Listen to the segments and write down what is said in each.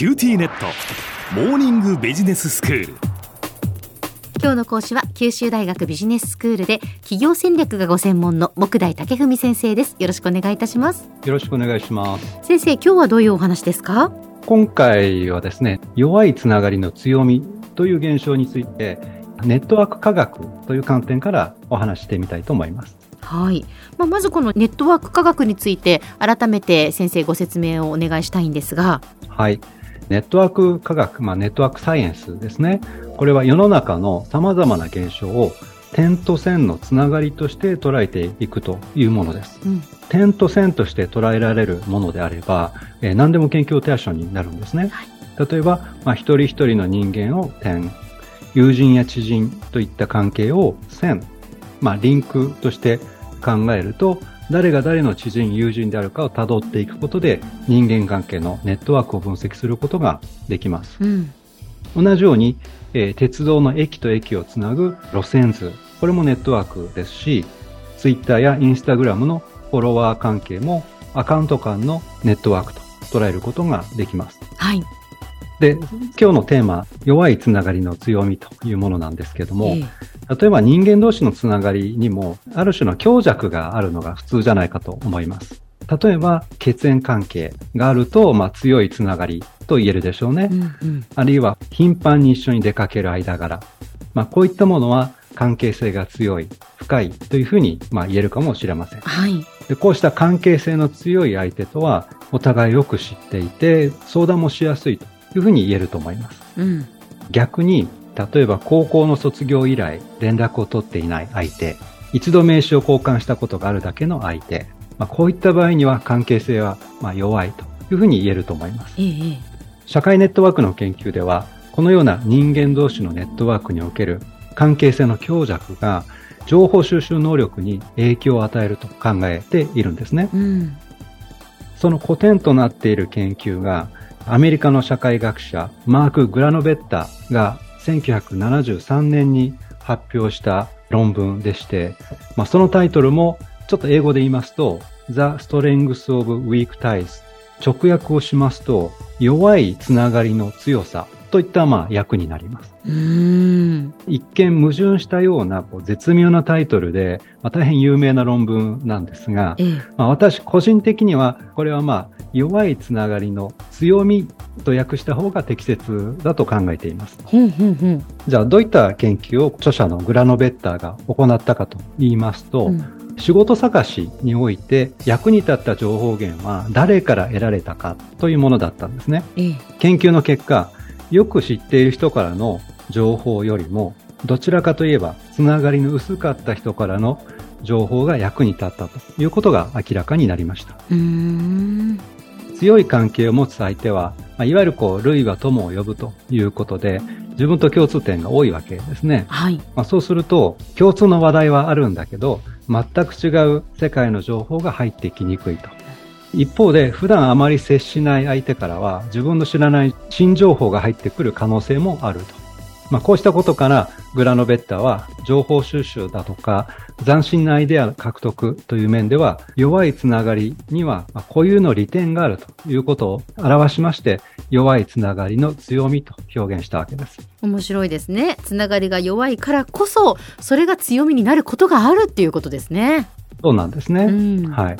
QTnet。モーニングビジネススクール。今日の講師は九州大学ビジネススクールで企業戦略がご専門の目代武史先生です。よろしくお願いいたします。よろしくお願いします。先生今日はどういうお話ですか？今回はですね弱いつながりの強みという現象についてネットワーク科学という観点からお話してみたいと思います。はい、まあ、まずこのネットワーク科学について改めて先生ご説明をお願いしたいんですが。はいネットワーク科学、まあ、ネットワークサイエンスですね。これは世の中の様々な現象を点と線のつながりとして捉えていくというものです。うん、点と線として捉えられるものであれば、えー、何でも研究対象になるんですね。はい、例えば、まあ、一人一人の人間を点、友人や知人といった関係を線、まあ、リンクとして考えると、誰が誰の知人、友人であるかを辿っていくことで人間関係のネットワークを分析することができます。うん、同じように、えー、鉄道の駅と駅をつなぐ路線図、これもネットワークですし、ツイッターやインスタグラムのフォロワー関係もアカウント間のネットワークと捉えることができます。はい。で、今日のテーマ、弱いつながりの強みというものなんですけども、え例えば人間同士のつながりにも、ある種の強弱があるのが普通じゃないかと思います。例えば、血縁関係があると、まあ、強いつながりと言えるでしょうね。うんうん、あるいは、頻繁に一緒に出かける間柄。まあ、こういったものは関係性が強い、深いというふうに、まあ、言えるかもしれません。はい。でこうした関係性の強い相手とは、お互いよく知っていて、相談もしやすいというふうに言えると思います。うん、逆に、例えば高校の卒業以来連絡を取っていない相手、一度名刺を交換したことがあるだけの相手、まあ、こういった場合には関係性はま弱いというふうに言えると思います。ええ、社会ネットワークの研究では、このような人間同士のネットワークにおける関係性の強弱が情報収集能力に影響を与えると考えているんですね。うん、その古典となっている研究がアメリカの社会学者マーク・グラノベッタが1973年に発表した論文でして、まあ、そのタイトルもちょっと英語で言いますと The Strengths of Weak Ties 直訳をしますと弱いつながりの強さ。といったまあ役になります。一見矛盾したようなこう絶妙なタイトルで、まあ、大変有名な論文なんですが、ええ、まあ、私個人的にはこれはまあ弱いつながりの強みと訳した方が適切だと考えています。じゃあどういった研究を著者のグラノベッターが行ったかと言いますと、うん、仕事探しにおいて役に立った情報源は誰から得られたかというものだったんですね。え、研究の結果、よく知っている人からの情報よりも、どちらかといえば、つながりの薄かった人からの情報が役に立ったということが明らかになりました。強い関係を持つ相手は、まあ、いわゆるこう、類は友を呼ぶということで、自分と共通点が多いわけですね。はい。まあ、そうすると、共通の話題はあるんだけど、全く違う世界の情報が入ってきにくいと。一方で普段あまり接しない相手からは自分の知らない新情報が入ってくる可能性もあると。まあ、こうしたことからグラノベッタは情報収集だとか斬新なアイデア獲得という面では弱いつながりには固有の利点があるということを表しまして弱いつながりの強みと表現したわけです。面白いですね。つながりが弱いからこそそれが強みになることがあるっていうことですね。そうなんですね。うん、はい。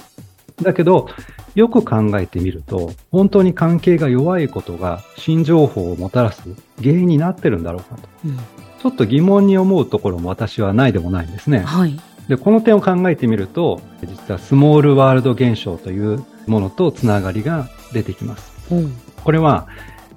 だけど、よく考えてみると、本当に関係が弱いことが新情報をもたらす原因になってるんだろうかと。うん、ちょっと疑問に思うところも私はないでもないんですね。はい。で、この点を考えてみると、実はスモールワールド現象というものとつながりが出てきます。うん、これは、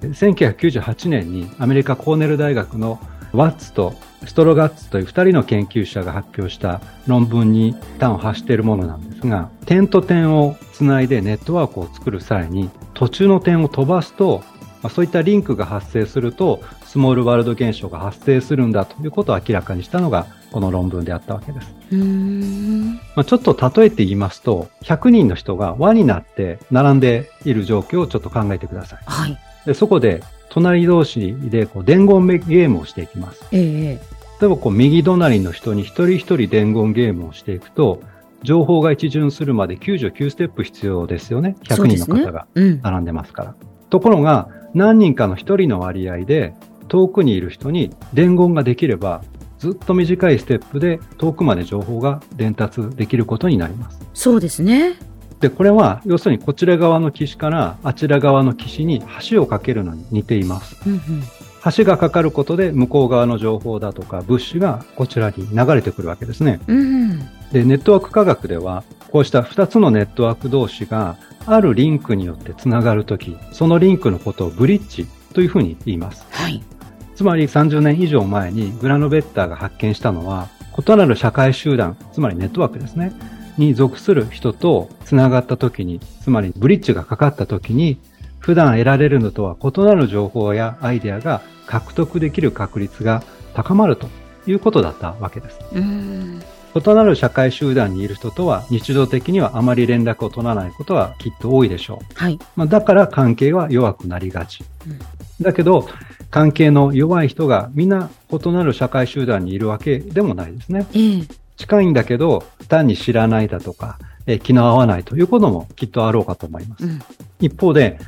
1998年にアメリカコーネル大学のワッツとストロガッツという2人の研究者が発表した論文に端を発しているものなんですが、点と点をつないでネットワークを作る際に、途中の点を飛ばすと、まあ、そういったリンクが発生すると、スモールワールド現象が発生するんだということを明らかにしたのが、この論文であったわけです。まあ、ちょっと例えて言いますと、100人の人が輪になって並んでいる状況をちょっと考えてください。はい、でそこで隣同士でこう伝言ゲームをしていきます。ええ、例えばこう右隣の人に一人一人伝言ゲームをしていくと、情報が一巡するまで99ステップ必要ですよね。100人の方が並んでますから。うん、ところが、何人かの一人の割合で遠くにいる人に伝言ができれば、ずっと短いステップで遠くまで情報が伝達できることになります。そうですね。で、これは要するにこちら側の岸からあちら側の岸に橋を架けるのに似ています。うんうん橋がかかることで向こう側の情報だとか物資がこちらに流れてくるわけですね。うん、で、ネットワーク科学では、こうした2つのネットワーク同士があるリンクによってつながるとき、そのリンクのことをブリッジというふうに言います。はい。つまり30年以上前にグラノベッターが発見したのは、異なる社会集団、つまりネットワークですね、に属する人とつながったときに、つまりブリッジがかかったときに、普段得られるのとは異なる情報やアイデアが獲得できる確率が高まるということだったわけです。異なる社会集団にいる人とは日常的にはあまり連絡を取らないことはきっと多いでしょう。はい。まあ、だから関係は弱くなりがち。うん、だけど、関係の弱い人がみんな異なる社会集団にいるわけでもないですね。えー、近いんだけど、単に知らないだとか、えー、気の合わないということもきっとあろうかと思います。うん、一方で、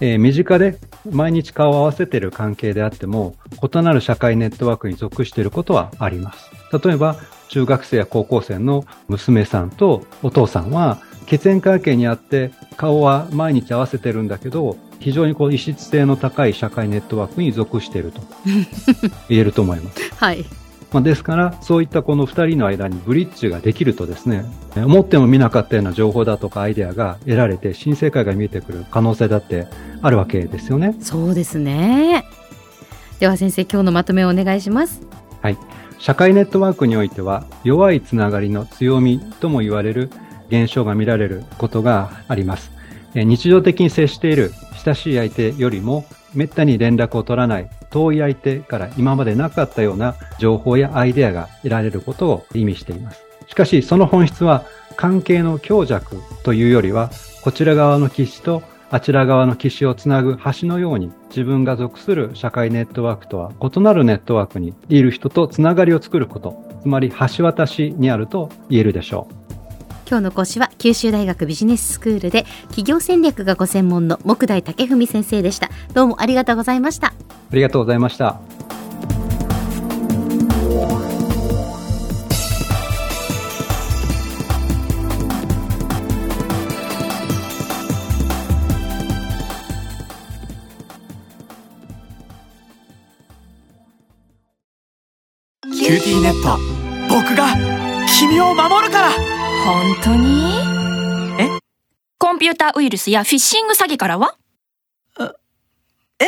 えー、身近で毎日顔を合わせている関係であっても、異なる社会ネットワークに属していることはあります。例えば、中学生や高校生の娘さんとお父さんは、血縁関係にあって顔は毎日合わせてるんだけど、非常にこう異質性の高い社会ネットワークに属していると言えると思います。はい。まあ、ですから、そういったこの2人の間にブリッジができるとですね、思っても見なかったような情報だとかアイデアが得られて、新世界が見えてくる可能性だってあるわけですよね。そうですね。では先生、今日のまとめをお願いします。はい。社会ネットワークにおいては、弱いつながりの強みとも言われる現象が見られることがあります。日常的に接している親しい相手よりもめったに連絡を取らない遠い相手から今までなかったような情報やアイデアが得られることを意味しています。しかしその本質は関係の強弱というよりはこちら側の岸とあちら側の岸をつなぐ橋のように自分が属する社会ネットワークとは異なるネットワークにいる人とつながりを作ること、つまり橋渡しにあると言えるでしょう。今日の講師は九州大学ビジネススクールで企業戦略がご専門の木大武文先生でした。どうもありがとうございました。ありがとうございました。QTnet 僕が君を守るから本当に？え？コンピューターウイルスやフィッシング詐欺からは？え？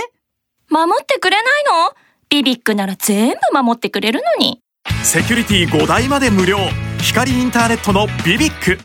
守ってくれないの？ BBIQなら全部守ってくれるのに。セキュリティ5台まで無料。光インターネットの BBIQ。